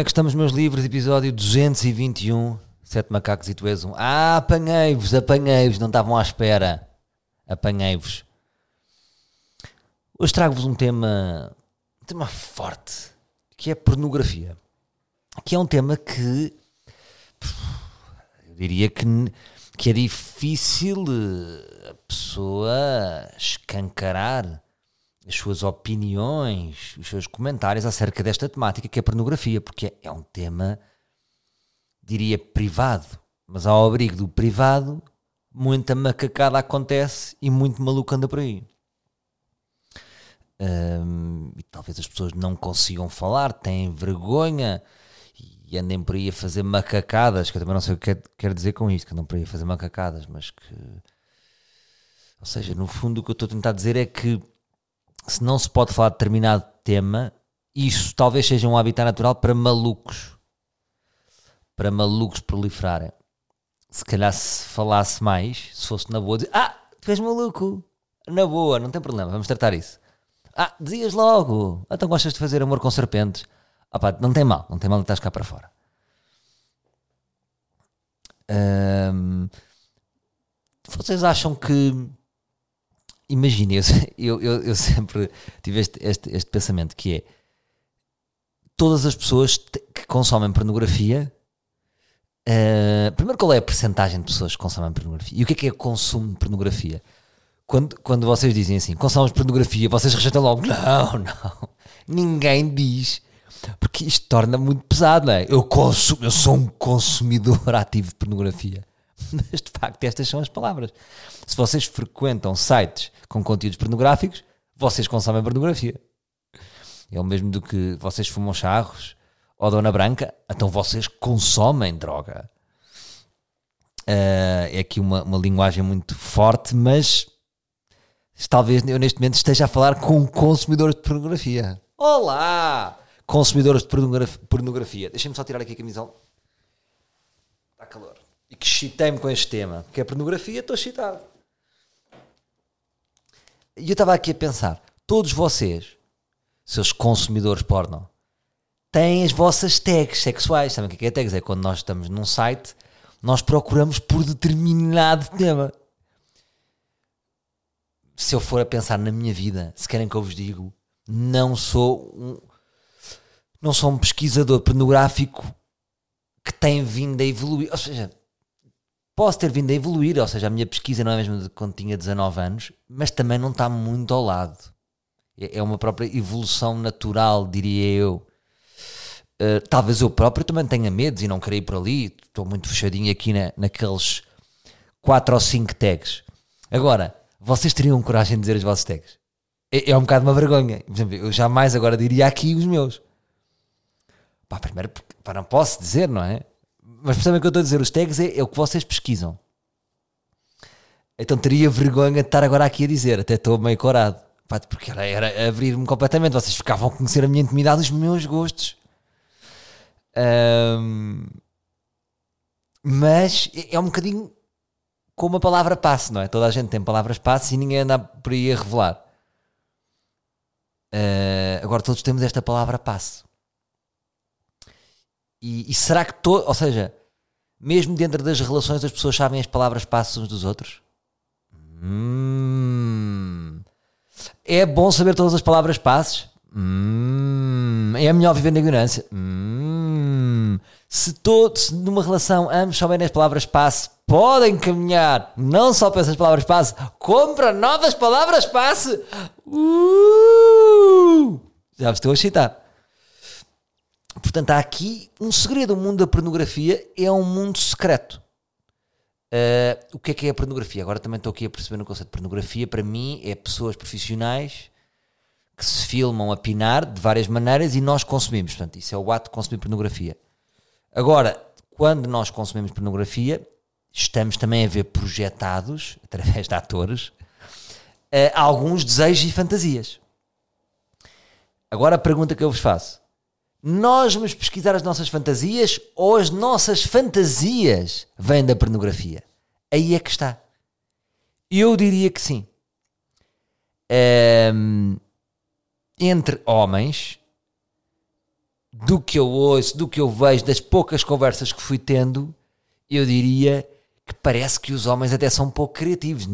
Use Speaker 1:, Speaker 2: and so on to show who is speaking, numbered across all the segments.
Speaker 1: Como é que estamos, meus livros? Episódio 221. Sete macacos e tu és um. Ah, apanhei-vos, apanhei-vos. Não estavam à espera. Apanhei-vos. Hoje trago-vos um tema, um tema forte, que é pornografia. Que é um tema que eu diria que, que é difícil eh, a pessoa escancarar as suas opiniões, os seus comentários acerca desta temática que é a pornografia, porque é um tema, diria, privado, mas ao abrigo do privado, muita macacada acontece e muito maluco anda por aí. Um, e talvez as pessoas não consigam falar, têm vergonha e andem por aí a fazer macacadas, que eu também não sei o que quer dizer com isto, que andam por aí a fazer macacadas, mas que. Ou seja, no fundo o que eu estou a tentar dizer é que se não se pode falar de determinado tema, isso talvez seja um habitat natural para malucos. Para malucos proliferarem. Se calhar se falasse mais, se fosse na boa, dizer, ah, tu és maluco. Na boa, não tem problema, vamos tratar isso. Ah, dizias logo, então gostas de fazer amor com serpentes. Ah pá, não tem mal, não tem mal estás cá para fora. vocês acham que imagine, eu, eu, eu, sempre tive este, este, este, pensamento que é todas as pessoas que consomem pornografia uh, primeiro qual é a percentagem de pessoas que consomem pornografia? E o que é que é consumo de pornografia? Quando, quando vocês dizem assim consomem pornografia, vocês rejeitam logo. Não, não, ninguém diz. Porque isto torna muito pesado, não é? Eu, consumo, eu sou um consumidor ativo de pornografia mas de facto estas são as palavras. Se vocês frequentam sites com conteúdos pornográficos, vocês consomem pornografia. É o mesmo do que vocês fumam charros ou Dona Branca, então vocês consomem droga. Uh, é aqui uma, uma linguagem muito forte, mas talvez eu neste momento esteja a falar com consumidores de pornografia. Olá! Consumidores de pornografia. Deixem-me só tirar aqui a camisola. Está calor e que excitei-me com este tema, que é pornografia, estou excitado. E eu estava aqui a pensar, todos vocês, seus consumidores porno, têm as vossas tags sexuais. Sabem o que é, é tags? É quando nós estamos num site, nós procuramos por determinado tema. Se eu for a pensar na minha vida, se querem que eu vos digo, não sou um, não sou um pesquisador pornográfico que tem vindo a evoluir. Ou seja, posso ter vindo a evoluir, ou seja, a minha pesquisa não é mesmo de quando tinha 19 anos, mas também não está muito ao lado. É, é uma própria evolução natural, diria eu. Uh, talvez eu próprio também tenha medos e não queria ir por ali, estou muito fechadinho aqui na, naqueles 4 ou 5 tags. Agora, vocês teriam coragem de dizer os vossos tags? É, é um bocado uma vergonha. Eu jamais agora diria aqui os meus. Pá, primeiro, pá, não posso dizer, não é? Mas percebem o que eu estou a dizer? Os tags é, é, o que vocês pesquisam. Então teria vergonha de estar agora aqui a dizer, até estou meio corado. Porque era, era abrir-me completamente. Vocês ficavam a conhecer a minha intimidade, os meus gostos. Um, mas é, é um bocadinho como a palavra passe, não é? Toda a gente tem palavras passe e ninguém anda por aí a revelar. Uh, agora todos temos esta palavra passe. E, e será que todo, ou seja, mesmo dentro das relações as pessoas sabem as palavras passos uns dos outros? Hum. É bom saber todas as palavras passos? Hum. É melhor viver na ignorância? Hum. Se, todo, se numa relação ambos souberem as palavras passe, podem caminhar não só para essas palavras passe, como para novas palavras passe. Uh! Já vos estou a excitar. Portanto, há aqui um segredo. O mundo da pornografia é um mundo secreto. Uh, o que é que é a pornografia? Agora também estou aqui a perceber no conceito de pornografia. Para mim, é pessoas profissionais que se filmam a pinar de várias maneiras e nós consumimos. Portanto, isso é o ato de consumir pornografia. Agora, quando nós consumimos pornografia, estamos também a ver projetados, através de atores, uh, alguns desejos e fantasias. Agora a pergunta que eu vos faço: nós vamos pesquisar as nossas fantasias ou as nossas fantasias vêm da pornografia? Aí é que está. Eu diria que sim. Um, entre homens, do que eu ouço, do que eu vejo, das poucas conversas que fui tendo, eu diria que parece que os homens até são um pouco criativos.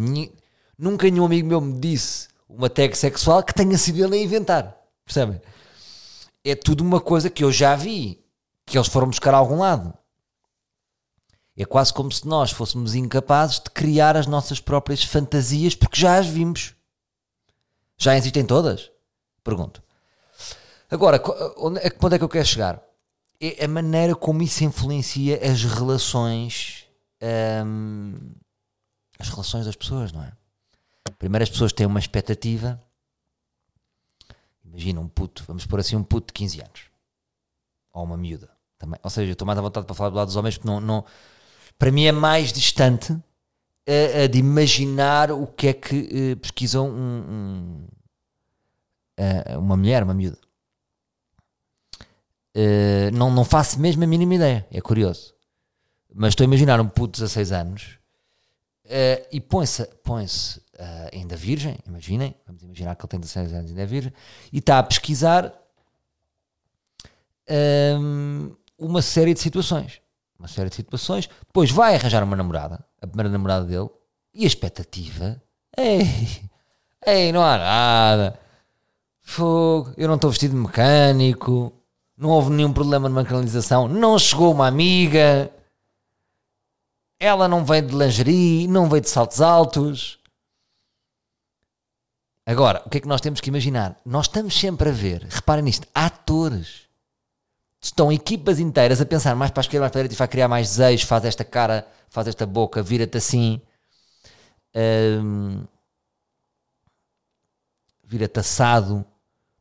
Speaker 1: Nunca nenhum amigo meu me disse uma tag sexual que tenha sido ele a inventar. Percebem? É tudo uma coisa que eu já vi, que eles foram buscar a algum lado. É quase como se nós fôssemos incapazes de criar as nossas próprias fantasias porque já as vimos. Já existem todas? Pergunto. Agora, onde, que ponto é que eu quero chegar? É a maneira como isso influencia as relações. Hum, as relações das pessoas, não é? Primeiro as pessoas têm uma expectativa. Imagina um puto, vamos pôr assim um puto de 15 anos. Ou uma miúda. Também. Ou seja, eu estou mais à vontade para falar do lado dos homens porque não, não para mim é mais distante uh, de imaginar o que é que uh, pesquisam um, um, uh, uma mulher, uma miúda. não, não faço mesmo a mínima ideia, é curioso. Mas estou a imaginar um puto de 16 anos e põe-se põe ainda virgem, imaginem, vamos imaginar que ele tem 16 anos e ainda é virgem, e está a pesquisar um, uma série de situações. Uma série de situações, depois vai arranjar uma namorada, a primeira namorada dele, e a expectativa, ei, ei, não há nada, fogo, eu não estou vestido de mecânico, não houve nenhum problema numa canalização, não chegou uma amiga, ela não veio de lingerie, não veio de saltos altos. Agora, o que é que nós temos que imaginar? Nós estamos sempre a ver, reparem nisto, atores estão equipas inteiras a pensar mais para a esquerda, mais para a direita e vai criar mais desejos, faz esta cara, faz esta boca, vira-te assim. Vira-te assado.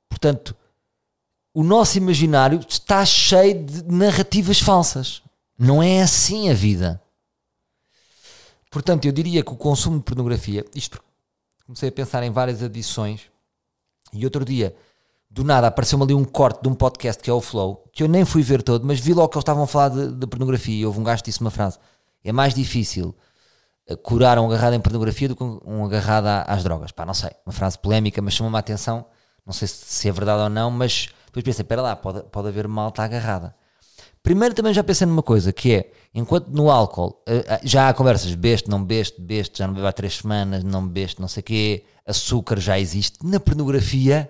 Speaker 1: Portanto, o nosso imaginário está cheio de narrativas falsas. Não é assim a vida. Portanto, eu diria que o consumo de pornografia, isto comecei a pensar em várias adições, e outro dia do nada apareceu-me ali um corte de um podcast que é o Flow, que eu nem fui ver todo, mas vi logo que eles estavam a falar de, de pornografia e houve um gajo que disse uma frase: é mais difícil eh, curar um agarrado em pornografia do que um agarrado às drogas. Pá, não sei, uma frase polémica, mas chamou-me a atenção. Não sei se, se, é verdade ou não, mas depois pensei: espera lá, pode, pode haver malta agarrada. Primeiro também já pensei numa coisa, que é, enquanto no álcool eh, eh, já há conversas, beste, não beste, beste, já não bebo há três semanas, não beste, não sei o quê, açúcar já existe, na pornografia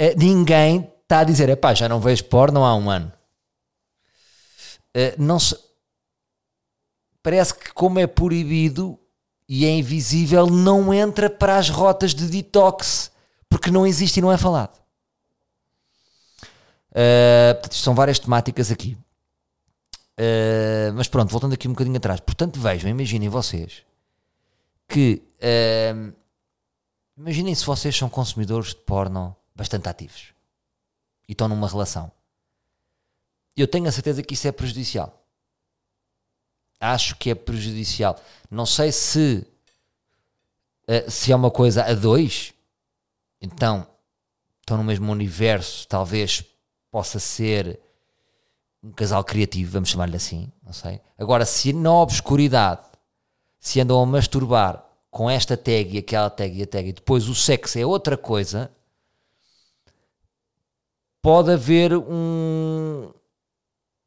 Speaker 1: uh, ninguém está a dizer, pá, já não vejo porno há um ano. Não se... Parece que como é proibido e é invisível, não entra para as rotas de detox, porque não existe e não é falado. Portanto, são várias temáticas aqui. Uh, mas pronto, voltando aqui um bocadinho atrás. Portanto, vejam, imaginem vocês que. Uh, imaginem se vocês são consumidores de porno bastante ativos e estão numa relação. Eu tenho a certeza que isso é prejudicial. Acho que é prejudicial. Não sei se se é uma coisa a dois, então estão no mesmo universo, talvez possa ser um casal criativo, vamos chamar-lhe assim, não sei. Agora, se na obscuridade se andam a masturbar com esta tag e aquela tag e a tag e depois o sexo é outra coisa, pode haver um,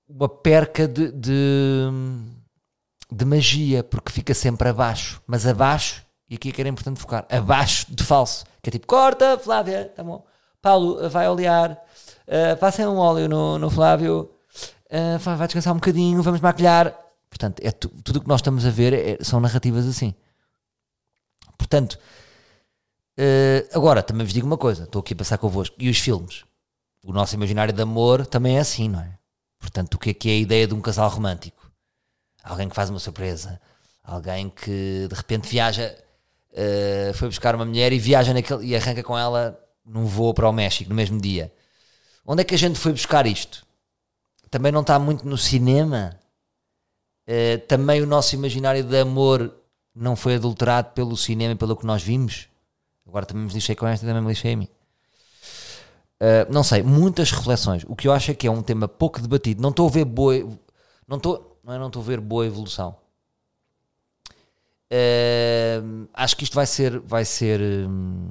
Speaker 1: uma perca de, de, de, magia, porque fica sempre abaixo. Mas abaixo, e aqui é que era importante focar, abaixo de falso. Que é tipo, corta, Flávia, tá bom. Paulo, vai olear, uh, passem um óleo no, no Flávio, uh, vai descansar um bocadinho, vamos maquilhar. Portanto, é tu, tudo o que nós estamos a ver é, são narrativas assim. Portanto, uh, agora também vos digo uma coisa, estou aqui a passar convosco. E os filmes? o nosso imaginário de amor também é assim, não é? Portanto, o que é que é a ideia de um casal romântico? Alguém que faz uma surpresa, alguém que de repente viaja, uh, foi buscar uma mulher e viaja naquele, e arranca com ela num voo para o México no mesmo dia. Onde é que a gente foi buscar isto? Também não está muito no cinema. Uh, também o nosso imaginário de amor não foi adulterado pelo cinema e pelo que nós vimos. Agora também me lixei com esta, também me lixei a mim. Uh, não sei, muitas reflexões. O que eu acho é que é um tema pouco debatido. Não estou a ver boa. Não estou, não, é, não estou a ver boa evolução. Uh, acho que isto vai ser. Vai ser. Um,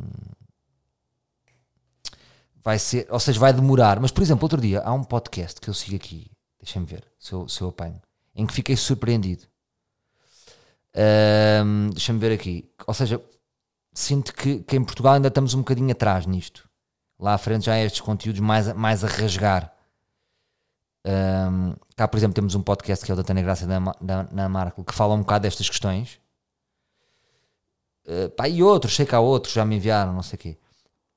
Speaker 1: vai ser, ou seja, vai demorar. Mas, por exemplo, outro dia há um podcast que eu sigo aqui, deixem-me ver se eu, se eu apanho, em que fiquei surpreendido. Ahm, deixa-me ver aqui. Ou seja, sinto que, que em Portugal ainda estamos um bocadinho atrás nisto. Lá à frente já há estes conteúdos mais, mais a rasgar. Ahm, cá, por exemplo, temos um podcast que é o da Tânia Graça da, da, na Marco que fala um bocado destas questões. Uh, pá, e outros, sei que há outros, já me enviaram, não sei o quê.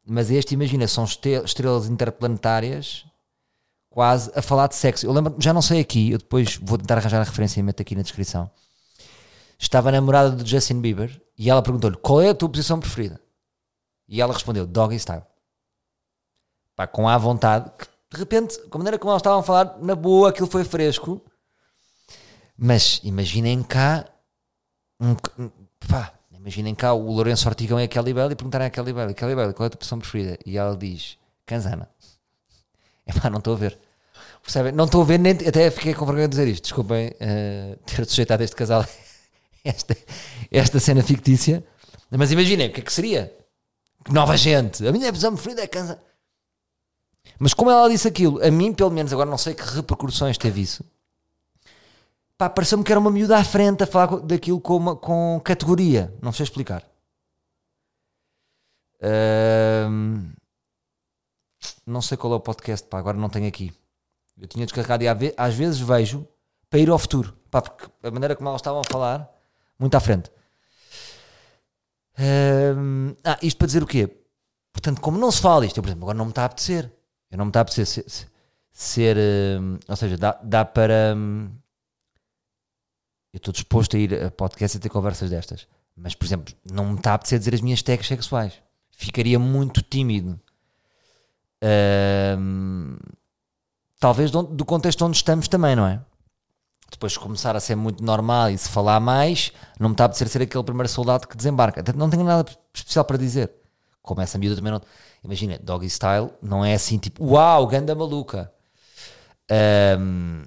Speaker 1: Mas este, imagina, são estrelas interplanetárias quase a falar de sexo. Eu lembro, já não sei aqui, eu depois vou tentar arranjar a referência e meto aqui na descrição. Estava a namorada do Justin Bieber e ela perguntou-lhe qual é a tua posição preferida? E ela respondeu doggy style. Pá, com a vontade, que de repente, com a maneira como elas estavam a falar, na boa, aquilo foi fresco. Mas imaginem cá, um- pá, imaginem cá o Lourenço Ortigão e a Kelly e perguntarem à Kelly Bell, Kelly Bell, qual é a tua posição preferida? E ela diz, Canzana. Epá, não estou a ver. Percebem? Não estou a ver, nem, até fiquei com vergonha de dizer isto. Desculpem eh, ter sujeitado este casal esta, esta cena fictícia. Mas imaginem, o que é que seria? Nova gente. A minha posição preferida é Canzana. Mas como ela disse aquilo, a mim, pelo menos, agora não sei que repercussões teve isso. Pá, pareceu-me que era uma miúda à frente a falar daquilo com, uma- com categoria. Não sei explicar. Ahm, não sei qual é o podcast, pá, agora não tenho aqui. Eu tinha descarregado e às vezes vejo para ir ao futuro. Pá, porque a maneira como elas estavam a falar, muito à frente. Ahm, ah, isto para dizer o quê? Portanto, como não se fala isto, eu, por exemplo, agora não me está a apetecer. Eu não me está a apetecer ser. ser- ser, hum, ou seja, dá, dá para. hum, eu estou disposto a ir a podcast e ter conversas destas. Mas, por exemplo, não me está a apetecer dizer as minhas tags sexuais. Ficaria muito tímido. Hum, talvez do, do contexto onde estamos também, não é? Depois de começar a ser muito normal e se falar mais, não me está a apetecer ser aquele primeiro soldado que desembarca. Não tenho nada especial para dizer. Como essa miúda também não. Imagina, doggy style não é assim tipo, uau, ganda maluca. Hum,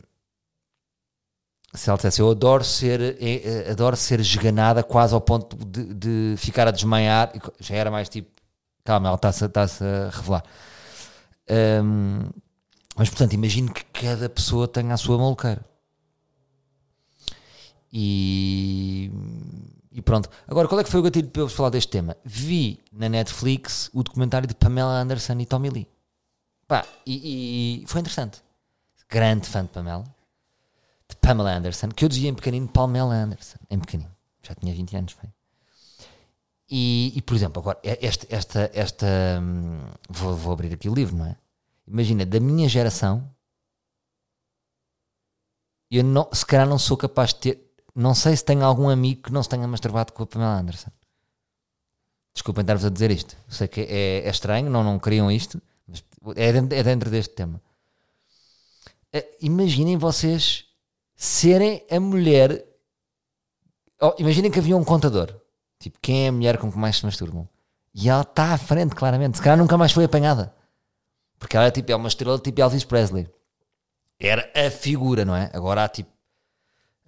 Speaker 1: se ela dissesse, eu adoro ser, eh, eh, adoro ser esganada quase ao ponto de, de ficar a desmaiar, já era mais tipo, calma, ela está-se está-se a revelar. Hum, mas portanto, imagino que cada pessoa tenha a sua maluqueira. E, e pronto. Agora, qual é que foi o gatilho para eu falar deste tema? Vi na Netflix o documentário de Pamela Anderson e Tommy Lee. Pá, e, e foi interessante. Grande fã de Pamela. Pamela Anderson, que eu dizia em pequenino Pamela Anderson. Em pequenino. Já tinha 20 anos, foi. E, e, por exemplo, agora, esta, esta, esta hum, vou, vou abrir aqui o livro, não é? Imagina, da minha geração, eu não, se calhar não sou capaz de ter, não sei se tenho algum amigo que não se tenha masturbado com a Pamela Anderson. Desculpem estar-vos a dizer isto. Sei que é, é estranho, não, não queriam isto, mas é dentro, é dentro deste tema. Eh, Imaginem vocês serem a mulher. Oh, imaginem que havia um contador. Tipo, quem é a mulher com que mais se masturbam? E ela está à frente, claramente. Se calhar nunca mais foi apanhada. Porque ela é, tipo, é uma estrela tipo Elvis Presley. Era a figura, não é? Agora há tipo.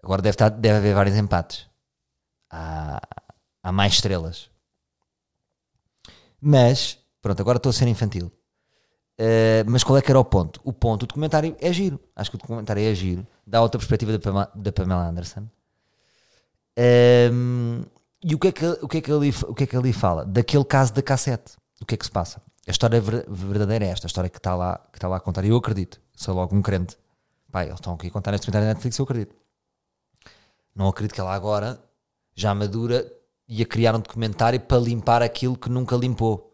Speaker 1: Agora deve, estar, deve haver vários empates. Há, há mais estrelas. Mas, pronto, agora estou a ser infantil. Uh, mas qual é que era o ponto? O ponto, o documentário é giro. Acho que o documentário é giro. Dá outra perspectiva da Pamela, da Pamela Anderson. Um, e o que, é que, o, que é que ali, o que é que ali fala? Daquele caso da cassete. O que é que se passa? A história ver- verdadeira é esta. A história que está lá, que está lá a contar. E eu acredito. Sou logo um crente. Pai, eles estão aqui a contar neste documentário da Netflix. Eu acredito. Não acredito que ela agora, já madura, ia criar um documentário para limpar aquilo que nunca limpou.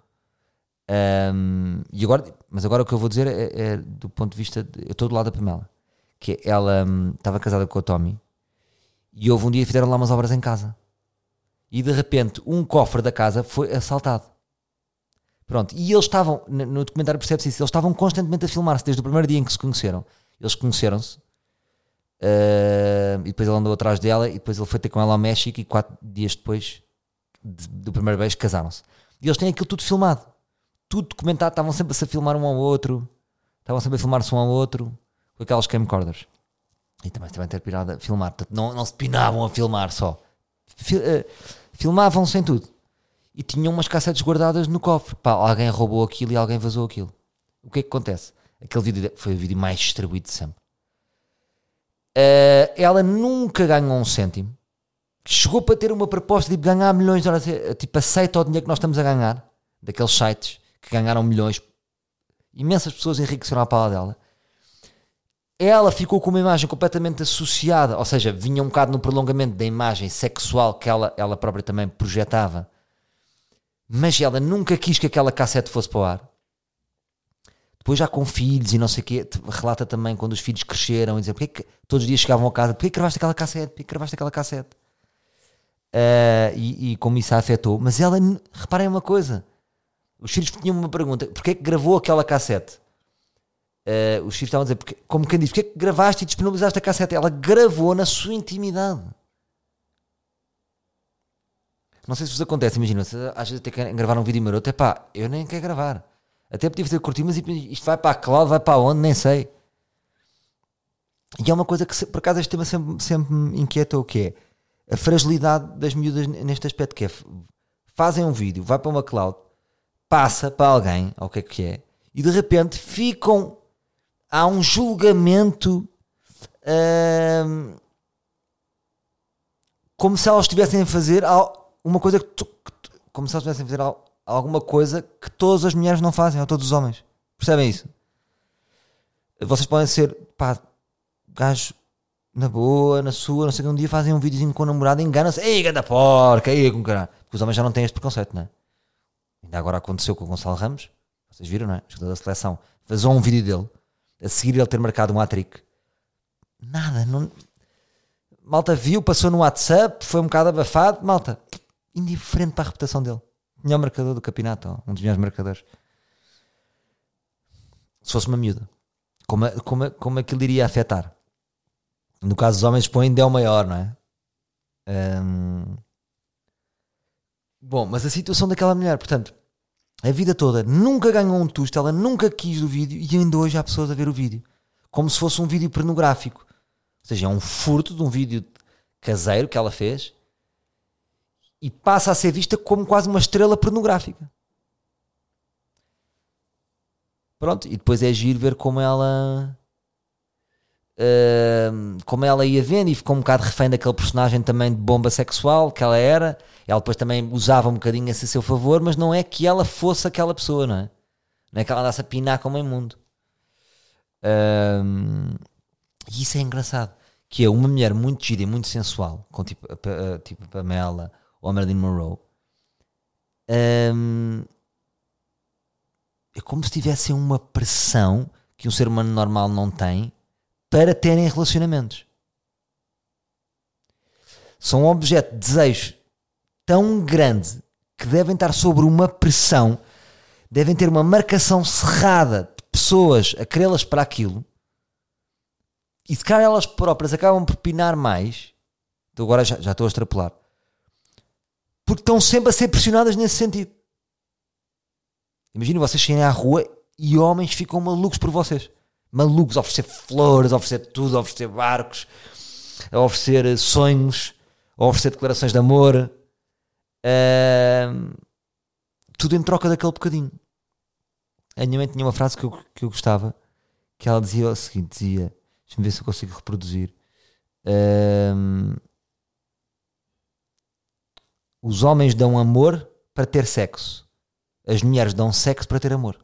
Speaker 1: Um, e agora, mas agora o que eu vou dizer é, é do ponto de vista. De, eu estou do lado da Pamela. Que é, ela hum, estava casada com o Tommy e houve um dia que fizeram lá umas obras em casa. E de repente um cofre da casa foi assaltado. Pronto, e eles estavam, no documentário percebe-se isso, eles estavam constantemente a filmar-se desde o primeiro dia em que se conheceram. Eles conheceram-se uh, e depois ele andou atrás dela e depois ele foi ter com ela ao México e quatro dias depois de- do primeiro beijo casaram-se. E eles têm aquilo tudo filmado, tudo documentado, estavam sempre a se filmar um ao outro, estavam sempre a filmar-se um ao outro com aquelas camcorders. E também se devem ter pirado a filmar, portanto não, não se pinavam a filmar só, Fi- eh, filmavam-se em tudo e tinham umas cassetes guardadas no cofre. Pá, alguém roubou aquilo e alguém vazou aquilo. O que é que acontece? Aquele vídeo foi o vídeo mais distribuído de sempre. Uh, ela nunca ganhou um cêntimo. Chegou para ter uma proposta de ganhar milhões de horas. Tipo, aceita o dinheiro que nós estamos a ganhar. Daqueles sites que ganharam milhões. Imensas pessoas enriqueceram a pala dela. Ela ficou com uma imagem completamente associada, ou seja, vinha um bocado no prolongamento da imagem sexual que ela, ela própria também projetava. Mas ela nunca quis que aquela cassete fosse para o ar. Depois já com filhos e não sei o quê, relata também quando os filhos cresceram e dizer porque que todos os dias chegavam a casa, porque que gravaste aquela cassete, porque que gravaste aquela cassete. Uh, e, e, como isso a afetou. Mas ela, reparem uma coisa, os filhos tinham uma pergunta, porque é que gravou aquela cassete? Uh, os filhos estavam a dizer, porque, como quem diz, porque é que gravaste e disponibilizaste a cassete? Ela gravou na sua intimidade. Não sei se vos acontece, imagina, às vezes tem que gravar um vídeo maroto, é pá, eu nem quero gravar. Até podia fazer curtir, mas isto vai para a cloud, vai para onde, nem sei. E é uma coisa que, por acaso, este tema sempre, sempre me inquieta o que é a fragilidade das miúdas neste aspecto, que é fazem um vídeo, vai para uma cloud, passa para alguém, ou o que é que é, e de repente ficam há um julgamento hum, como se elas estivessem a fazer uma coisa que, tu, que tu, como se elas estivessem a fazer alguma coisa que todas as mulheres não fazem, ou todos os homens. Percebem isso? Vocês podem ser, pá, gajo na boa, na sua, não sei que um dia fazem um videozinho com o namorado e enganam-se, ei, ganda porca, ei, com caralho. Porque os homens já não têm este preconceito, não é? Ainda agora aconteceu com o Gonçalo Ramos, vocês viram, não é? Jogador da seleção, vazou um vídeo dele, a seguir ele ter marcado um hat-trick. Nada, não. Malta viu, passou no WhatsApp, foi um bocado abafado, malta, indiferente para a reputação dele melhor marcador do campeonato, um dos melhores marcadores. Se fosse uma miúda, como, como, como aquilo iria afetar? No caso dos homens, põem Del maior, não é? Um... Bom, mas a situação daquela mulher, portanto, a vida toda nunca ganhou um tusto, ela nunca quis o vídeo e ainda hoje há pessoas a ver o vídeo como se fosse um vídeo pornográfico. Ou seja, é um furto de um vídeo caseiro que ela fez e passa a ser vista como quase uma estrela pornográfica. Pronto, e depois é giro ver como ela. Uh, como ela ia vendo e ficou um bocado refém daquele personagem também de bomba sexual que ela era. Ela depois também usava um bocadinho a seu favor, mas não é que ela fosse aquela pessoa, não é? Não é que ela andasse a pinar como imundo. Uh, e isso é engraçado. Que é uma mulher muito gira e muito sensual, com tipo, a, a, tipo a Pamela ou a Marilyn Monroe, um, é como se tivessem uma pressão que um ser humano normal não tem para terem relacionamentos. São um objeto de desejo tão grande que devem estar sobre uma pressão, devem ter uma marcação cerrada de pessoas a querê-las para aquilo, e se calhar elas próprias acabam por pinar mais. Então agora já, já estou a extrapolar porque estão sempre a ser pressionadas nesse sentido. Imaginem vocês chegarem à rua e homens ficam malucos por vocês. Malucos a oferecer flores, a oferecer tudo, a oferecer barcos, a oferecer sonhos, a oferecer declarações de amor. Tudo em troca daquele bocadinho. A minha mãe tinha uma frase que eu, que eu gostava, que ela dizia o seguinte: dizia, deixa-me ver se eu consigo reproduzir. Os homens dão amor para ter sexo. As mulheres dão sexo para ter amor.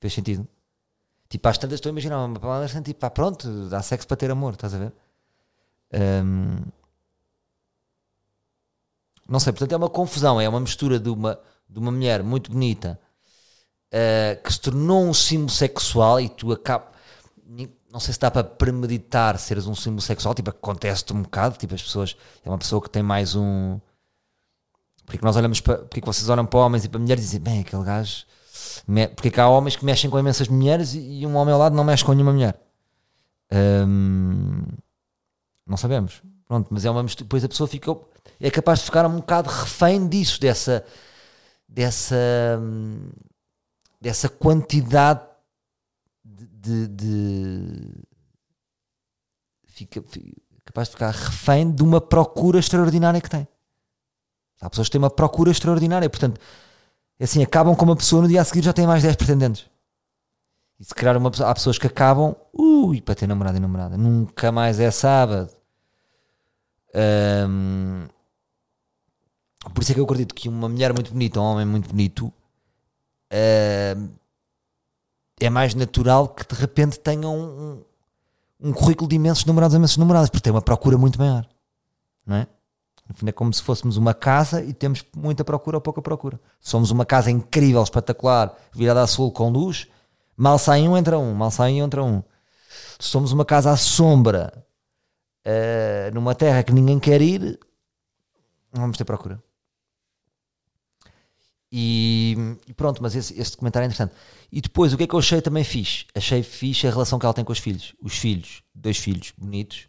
Speaker 1: Fez sentido? Tipo, às tantas estou a imaginar uma palavra assim, tipo, pá, pronto, dá sexo para ter amor, estás a ver? Um, não sei, portanto é uma confusão, é uma mistura de uma, de uma mulher muito bonita uh, que se tornou um símbolo sexual e tu acabas não sei se dá para premeditar seres um símbolo sexual, tipo, acontece-te um bocado, tipo, as pessoas, é uma pessoa que tem mais um. Porque nós olhamos para. Porque vocês olham para homens e para mulheres e dizem, bem, aquele gajo. Porque há homens que mexem com imensas mulheres e, um homem ao lado não mexe com nenhuma mulher. Hum, não sabemos. Pronto, mas é uma mistura. Depois a pessoa fica. É capaz de ficar um bocado refém disso, dessa. dessa. Dessa quantidade de, de fica, fica, capaz de ficar refém de uma procura extraordinária que tem. Há pessoas que têm uma procura extraordinária, portanto, É assim, acabam com uma pessoa no dia a seguir já tem mais 10 pretendentes. E se calhar uma pessoa, há pessoas que acabam, ui, para ter namorado e namorada, nunca mais é sábado. Hum, por isso é que eu acredito que uma mulher muito bonita, um homem muito bonito, hum, é mais natural que de repente tenham um, um, currículo de imensos namorados imensos namoradas, porque tem uma procura muito maior. Não é? No fundo é como se fôssemos uma casa e temos muita procura ou pouca procura. Somos uma casa incrível, espetacular, virada a sul com luz, mal sai um, entra um, mal sai um, entra um. Somos uma casa à sombra, uh, numa terra que ninguém quer ir, não vamos ter procura. E, e pronto, mas esse, esse documentário é interessante. E depois, o que é que eu achei também fixe? Achei fixe a relação que ela tem com os filhos. Os filhos, dois filhos bonitos,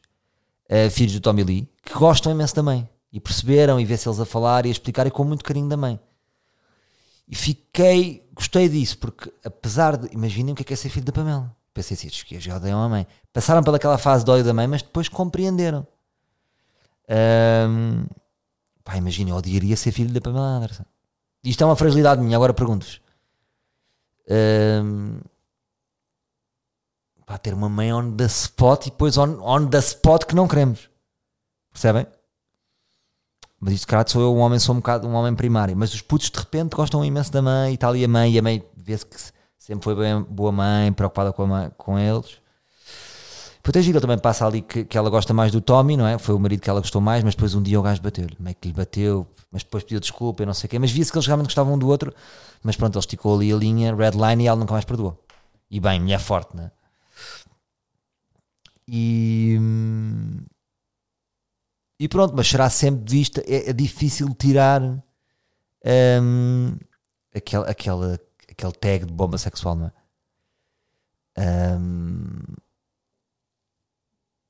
Speaker 1: uh, filhos do Tommy Lee, que gostam imenso da mãe. E perceberam, e vê se eles a falar e a explicar, e com muito carinho da mãe. E fiquei, gostei disso, porque apesar de, imaginem o que é, que é ser filho da Pamela. Pensei assim, que já odeiam a mãe. Passaram pelaquela fase de ódio da mãe, mas depois compreenderam. Um, pá, imaginem, eu odiaria ser filho da Pamela Anderson. Isto é uma fragilidade minha, agora pergunto-vos. Um, pá, ter uma mãe on the spot e depois on, on the spot que não queremos. Percebem? Mas isto, cara, sou eu um homem, sou um bocado um homem primário. Mas os putos de repente gostam imenso da mãe e tal, e a mãe, e a mãe vê-se que sempre foi bem boa mãe, preocupada com, mãe, com eles. Depois a também passa ali que, que ela gosta mais do Tommy, não é? Foi o marido que ela gostou mais, mas depois um dia o gajo bateu-lhe. Meio que lhe bateu, mas depois pediu desculpa e não sei o quê. Mas via-se que eles realmente gostavam um do outro, mas pronto, ele esticou ali a linha, red line, e ela nunca mais perdoou. E bem, mulher forte, não é? E. E pronto, mas será sempre vista. É, é difícil tirar um, aquele, aquele, aquele tag de bomba sexual, não é? Um,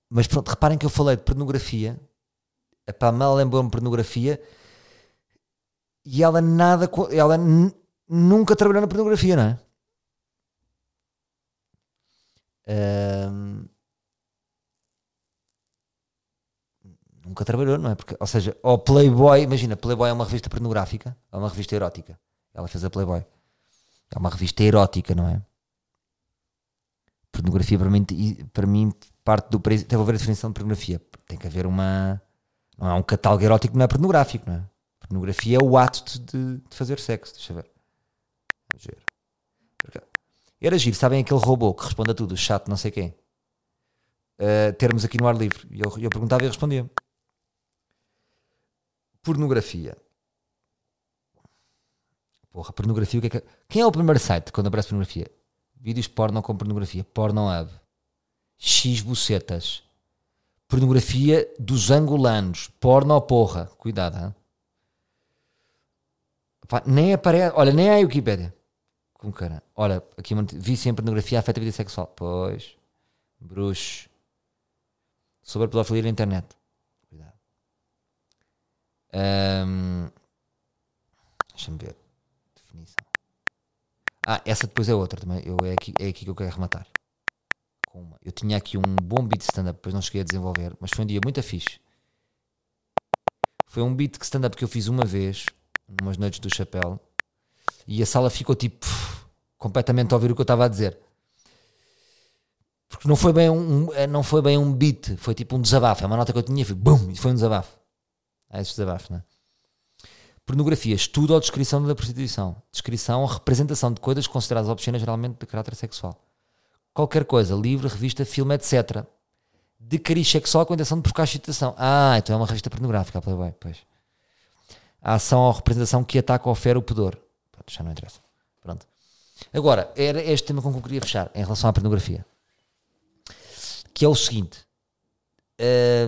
Speaker 1: mas pronto, reparem que eu falei de pornografia. A Pamela lembrou-me pornografia e ela nada. Ela nunca trabalhou na pornografia, não é? Um, nunca trabalhou, não é? Porque, ou seja, o Playboy, imagina, Playboy é uma revista pornográfica, é uma revista erótica. Ela fez a Playboy. É uma revista erótica, não é? Pornografia para mim, para mim parte do preço. Teve a ver a definição de pornografia. Tem que haver uma. Não é um catálogo erótico, não é pornográfico, não é? Pornografia é o ato de, de fazer sexo. Deixa eu ver. Ver. Era giro, sabem aquele robô que responde a tudo, o chat, não sei quem. Uh, termos aqui no ar livre. E eu, eu perguntava e respondia. Pornografia. Porra, pornografia, o que é que... Quem é o primeiro site quando aparece pornografia? Vídeos porno com pornografia. Pornohub. X bucetas. Pornografia dos angolanos. Porno porra. Cuidado, hein? Nem aparece. Olha, nem há Wikipedia. Com cara. Olha, aqui vi sempre pornografia afeta a vida sexual. Pois. Bruxo. Sobre a pedofilia na internet. Cuidado. Um, Deixa-me ver. Definição. Ah, essa depois é outra também. Eu, é, aqui, é aqui que eu quero rematar. Eu tinha aqui um bom beat stand-up, depois não cheguei a desenvolver, mas foi um dia muito fixe. Foi um beat stand-up que eu fiz uma vez, umas noites do chapéu, e a sala ficou tipo completamente a ouvir o que eu estava a dizer. Porque não foi bem um, eh, não foi bem um beat, foi tipo um desabafo. É uma nota que eu tinha, foi bum, e foi um desabafo. É esse desabafo, não é? Pornografia, estudo ou descrição da prostituição. Descrição ou representação de coisas consideradas obscenas, geralmente de caráter sexual qualquer coisa, livro, revista, filme, etc. De cariz sexual com a intenção de provocar excitação. Ah, então é uma revista pornográfica, Playboy, pois. A ação ou representação que ataca ou fere o pudor. Pronto, já não interessa. Pronto. Agora, era este tema com que eu queria fechar em relação à pornografia. Que é o seguinte.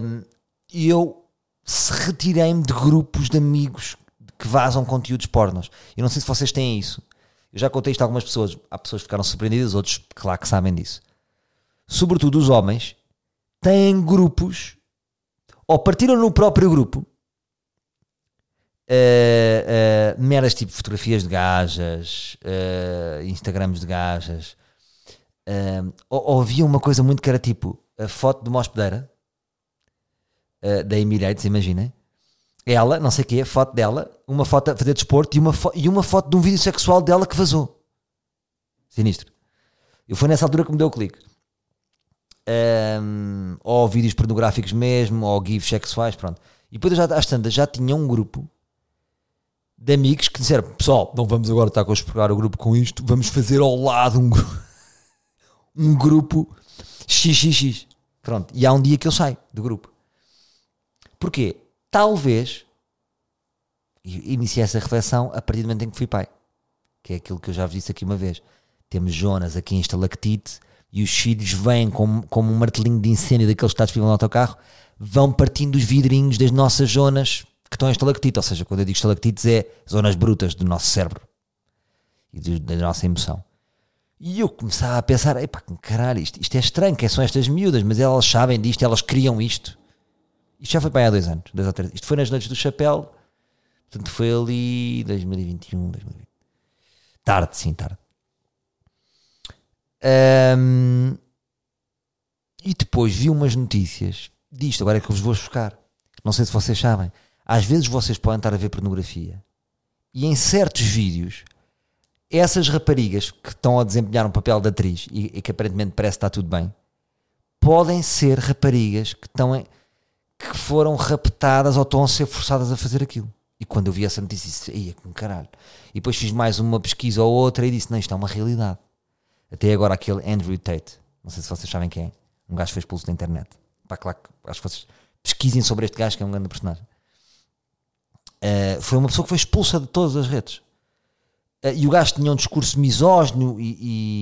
Speaker 1: Hum, eu retirei-me de grupos de amigos que vazam conteúdos pornos. Eu não sei se vocês têm isso. Eu já contei isto a algumas pessoas, há pessoas que ficaram surpreendidas, outros, claro que sabem disso. Sobretudo os homens têm grupos, ou partiram no próprio grupo, uh, uh, meras tipo fotografias de gajas, uh, Instagrams de gajas, uh, ou, havia uma coisa muito que era tipo a foto de uma hospedeira, da Emirates, imaginem, ela, não sei o quê, foto dela, uma foto a fazer desporto e uma, e uma foto de um vídeo sexual dela que vazou. Sinistro. Eu foi nessa altura que me deu o clique. Um, ou vídeos pornográficos mesmo, ou gifs sexuais, pronto. E depois eu já, às tantas, já tinha um grupo de amigos que disseram: Pessoal, não vamos agora estar a explorar o grupo com isto, vamos fazer ao lado um, um grupo XXX. Pronto. E há um dia que eu saio do grupo. Porquê? Talvez iniciei essa reflexão a partir do momento em que fui pai. Que é aquilo que eu já vos disse aqui uma vez. Temos zonas aqui em estalactite e os filhos vêm como, como um martelinho de incêndio daqueles que está no autocarro, vão partindo os vidrinhos das nossas zonas que estão em estalactite. Ou seja, quando eu digo estalactites é zonas brutas do nosso cérebro e de, da nossa emoção. E eu começava a pensar, epá, caralho, isto, isto é estranho, que são estas miúdas, mas elas sabem disto, elas criam isto. Isto já foi para aí há dois anos, dois ou três. Isto foi nas noites do chapéu, portanto foi ali 2021, 2020. Tarde, sim, tarde. Um, e depois vi umas notícias disto, agora é que eu vos vou buscar. Não sei se vocês sabem. Às vezes vocês podem estar a ver pornografia e em certos vídeos essas raparigas que estão a desempenhar um papel de atriz e, e, que aparentemente parece está tudo bem, podem ser raparigas que estão em, que foram raptadas ou estão a ser forçadas a fazer aquilo. E quando eu vi essa notícia, disse, ia com caralho. E depois fiz mais uma pesquisa ou outra e disse, não, isto é uma realidade. Até agora aquele Andrew Tate, não sei se vocês sabem quem é, um gajo foi expulso da internet. Pá, claro, acho que vocês pesquisem sobre este gajo que é um grande personagem. Uh, foi uma pessoa que foi expulsa de todas as redes. Uh, e o gajo tinha um discurso misógino e,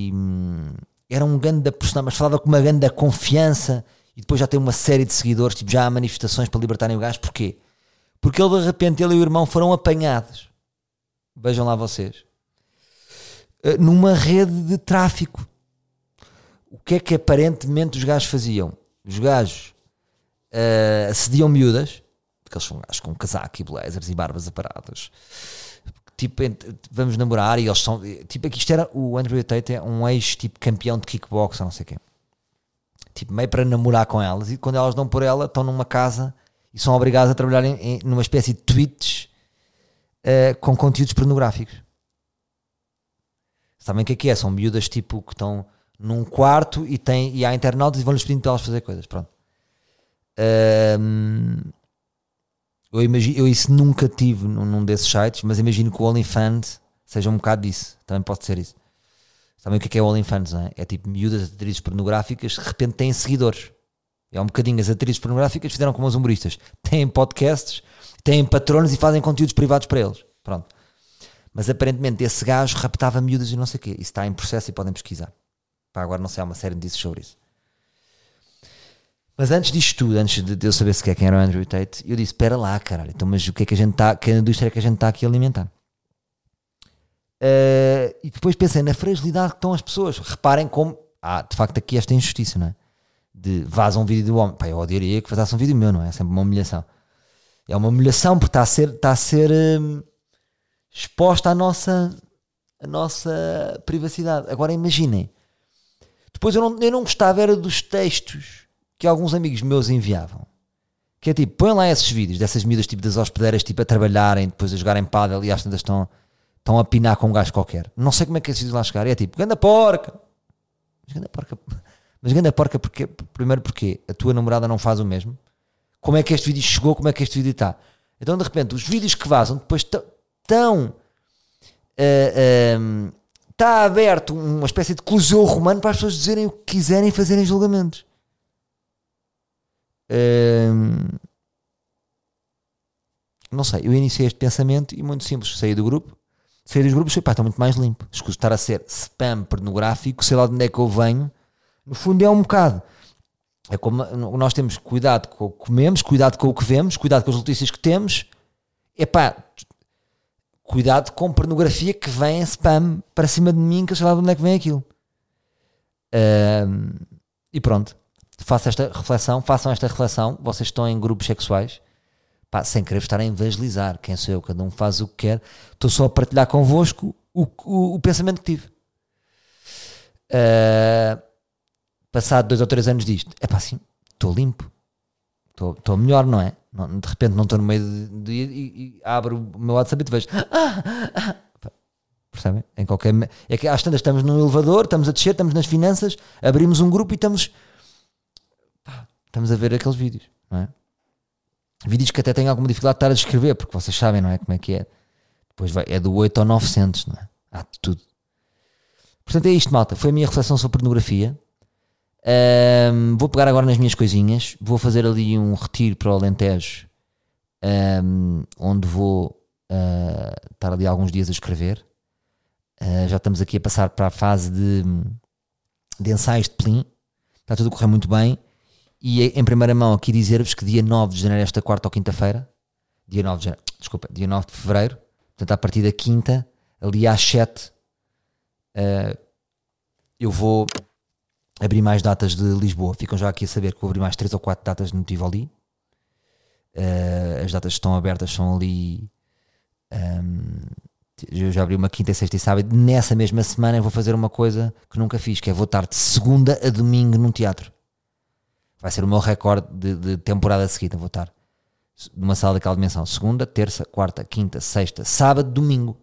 Speaker 1: e hum, era um grande personagem, mas falava com uma grande confiança e depois já tem uma série de seguidores, tipo, já há manifestações para libertarem o gajo. Porquê? Porque ele de repente, ele e o irmão foram apanhados. Vejam lá vocês. Uh, numa rede de tráfico. O que é que aparentemente os gajos faziam? Os gajos uh, acediam miúdas, porque eles são gajos com casaco e blazers e barbas aparadas tipo, vamos namorar e eles são, tipo, aqui isto era, o Andrew Tate é um ex, tipo, campeão de kickbox, não sei quê. Tipo, meio para namorar com elas e quando elas dão por ela, estão numa casa e são obrigadas a trabalhar em, em numa espécie de tweets uh, com conteúdos pornográficos. Sabem o que é que é? São miúdas, tipo, que estão num quarto e, tem, e há internautas e vão-lhes pedindo para elas fazer coisas, pronto. Uh, eu, imagino, eu isso nunca tive num, num desses sites, mas imagino que o OnlyFans seja um bocado disso. Também pode ser isso. Sabem o que é, que é o OnlyFans, não é? É tipo miúdas atrizes pornográficas que de repente têm seguidores. É um bocadinho as atrizes pornográficas fizeram como os humoristas. Têm podcasts, têm patronos e fazem conteúdos privados para eles. Pronto. Mas aparentemente esse gajo raptava miúdas e não sei o quê. Isso está em processo e podem pesquisar. Para agora não sei, há uma série de notícias sobre isso. Mas antes disto tudo, antes de, eu saber sequer quem era o Andrew Tate, eu disse: espera lá, caralho, então, mas o que é que a gente está, que indústria é que a gente está aqui a alimentar? E depois pensei na fragilidade que estão as pessoas. Reparem como há de facto aqui esta injustiça, não é? De vaza um vídeo do homem. Pá, eu odiaria que vazasse um vídeo meu, não é? É sempre uma humilhação. É uma humilhação porque está a ser, está a ser hum, exposta à nossa, à nossa privacidade. Agora imaginem. Depois eu não, eu não gostava era dos textos que alguns amigos meus enviavam. Que é tipo, põem lá esses vídeos dessas miúdas tipo das hospedeiras tipo a trabalharem, depois a jogarem pádel e às tantas estão, estão a pinar com um gajo qualquer. Não sei como é que esses vídeos lá chegar. É tipo, ganda porca. Mas ganda porca. Mas ganda porca porque, primeiro porque a tua namorada não faz o mesmo. Como é que este vídeo chegou? Como é que este vídeo está? Então de repente os vídeos que vazam depois estão... Uh, uh, está aberto uma espécie de coliseu romano para as pessoas dizerem o que quiserem e fazerem julgamentos não sei, eu iniciei este pensamento e muito simples, saí do grupo, saí dos grupos, pá, está muito mais limpo. Escuso estar a ser spam pornográfico, sei lá de onde é que eu venho. No fundo é um bocado. É como nós temos cuidado com o que comemos, cuidado com o que vemos, cuidado com as notícias que temos. É pá, cuidado com pornografia que vem spam para cima de mim, que eu sei lá de onde é que vem aquilo. Um, e pronto façam esta reflexão, façam esta reflexão, vocês estão em grupos sexuais, pá, sem querer estar a evangelizar, quem sou eu, cada um faz o que quer, estou só a partilhar convosco o, o, o pensamento que tive. Uh, passado dois ou três anos disto, é pá, assim, estou limpo, estou melhor, não é? Não- de repente não estou no meio de, de- e, e abro o meu WhatsApp e te vejo. "Ah, ah", Percebem? Em qualquer. É que às tantas estamos no elevador, estamos a descer, estamos nas finanças, abrimos um grupo e estamos. estamos a ver aqueles vídeos, não é? Vídeos que até tenho alguma dificuldade de estar a descrever, porque vocês sabem, não é? Como é que é? Depois vai, é do 8 ao 900, não é? Há de tudo. Portanto, é isto, malta. Foi a minha reflexão sobre pornografia. Ahm, vou pegar agora nas minhas coisinhas. Vou fazer ali um retiro para o Alentejo, ahm, onde vou ah, estar ali alguns dias a escrever. Ah, já estamos aqui a passar para a fase de, de ensaios de Plim. Está tudo a correr muito bem. E em primeira mão aqui dizer-vos que dia 9 de janeiro, esta quarta ou quinta-feira, dia 9 de janeiro, desculpa, dia 9 de fevereiro, portanto a partir da quinta, ali às 7, ah, eu vou abrir mais datas de Lisboa. Ficam já aqui a saber que vou abrir mais 3 ou 4 datas no Tivoli. Ah, as datas que estão abertas são ali. ahm, eu já abri uma quinta, sexta e sábado. Nessa mesma semana eu vou fazer uma coisa que nunca fiz, que é vou estar de segunda a domingo num teatro. Vai ser o meu recorde de, de temporada seguida. Vou estar numa sala daquela dimensão. Segunda, terça, quarta, quinta, sexta, sábado, domingo.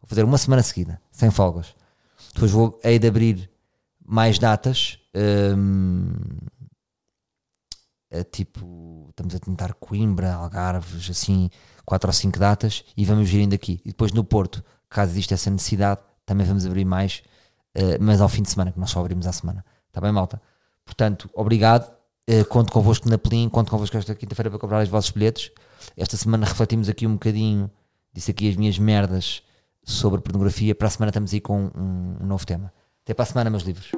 Speaker 1: Vou fazer uma semana seguida, sem folgas. Depois vou hei de abrir mais datas. hum, é tipo, estamos a tentar Coimbra, Algarves, assim, quatro ou cinco datas e vamos gerindo aqui. E depois no Porto, caso exista essa necessidade, também vamos abrir mais, eh, mas ao fim de semana, que nós só abrimos à semana. Está bem, malta? Portanto, obrigado. Eh, conto convosco na Plim, conto convosco esta quinta-feira para comprar os vossos bilhetes. Esta semana refletimos aqui um bocadinho, disse aqui as minhas merdas sobre pornografia. Para a semana estamos aí com um, um novo tema. Até para a semana, meus livros.